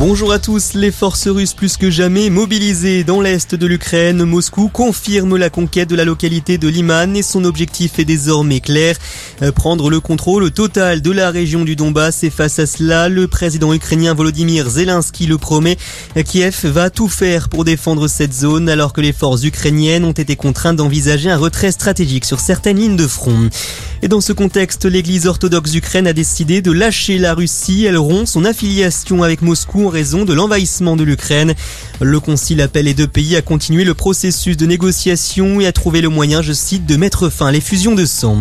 Bonjour à tous, les forces russes plus que jamais mobilisées dans l'est de l'Ukraine, Moscou confirme la conquête de la localité de Liman et son objectif est désormais clair, euh, prendre le contrôle total de la région du Donbass. Et face à cela, le président ukrainien Volodymyr Zelensky le promet, Kiev va tout faire pour défendre cette zone alors que les forces ukrainiennes ont été contraintes d'envisager un retrait stratégique sur certaines lignes de front. Et dans ce contexte, l'église orthodoxe d'Ukraine a décidé de lâcher la Russie, elle rompt son affiliation avec Moscou raison de l'envahissement de l'Ukraine. Le concile appelle les deux pays à continuer le processus de négociation et à trouver le moyen, je cite, de mettre fin à les fusions de sang.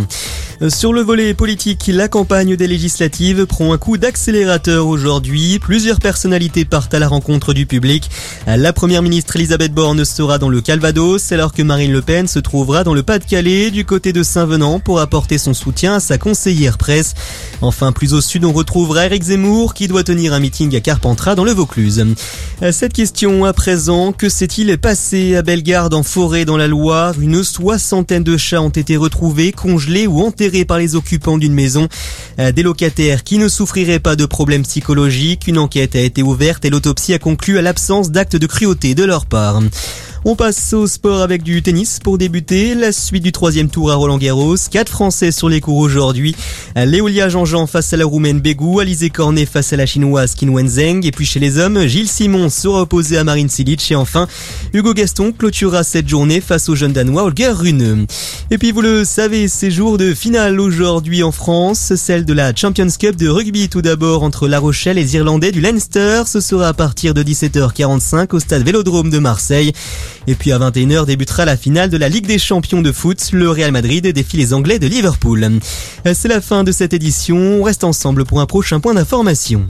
Sur le volet politique, la campagne des législatives prend un coup d'accélérateur aujourd'hui. Plusieurs personnalités partent à la rencontre du public. La première ministre Elisabeth Borne sera dans le Calvados, alors que Marine Le Pen se trouvera dans le Pas-de-Calais, du côté de Saint-Venant, pour apporter son soutien à sa conseillère presse. Enfin, plus au sud, on retrouvera Eric Zemmour, qui doit tenir un meeting à Carpentras dans le Vaucluse. Cette question à présent, que s'est-il passé à Bellegarde en forêt dans la Loire? Une soixantaine de chats ont été retrouvés, congelés ou enterrés par les occupants d'une maison. Des locataires qui ne souffriraient pas de problèmes psychologiques. Une enquête a été ouverte et l'autopsie a conclu à l'absence d'actes de cruauté de leur part. On passe au sport avec du tennis pour débuter. La suite du troisième tour à Roland Garros. Quatre Français sur les cours aujourd'hui. Léolia Jean-Jean face à la Roumaine Bégou. Alizé Cornet face à la Chinoise Qin Wenzheng. Et puis chez les hommes, Gilles Simon sera opposé à Marine Silic. Et enfin, Hugo Gaston clôturera cette journée face au jeune Danois Holger Rune. Et puis vous le savez, c'est jour de finale aujourd'hui en France. Celle de la Champions Cup de rugby tout d'abord entre La Rochelle et les Irlandais du Leinster. Ce sera à partir de 17h45 au stade Vélodrome de Marseille. Et puis à 21h débutera la finale de la Ligue des Champions de foot. Le Real Madrid défie les Anglais de Liverpool. C'est la fin cette édition. On reste ensemble pour un prochain point d'information.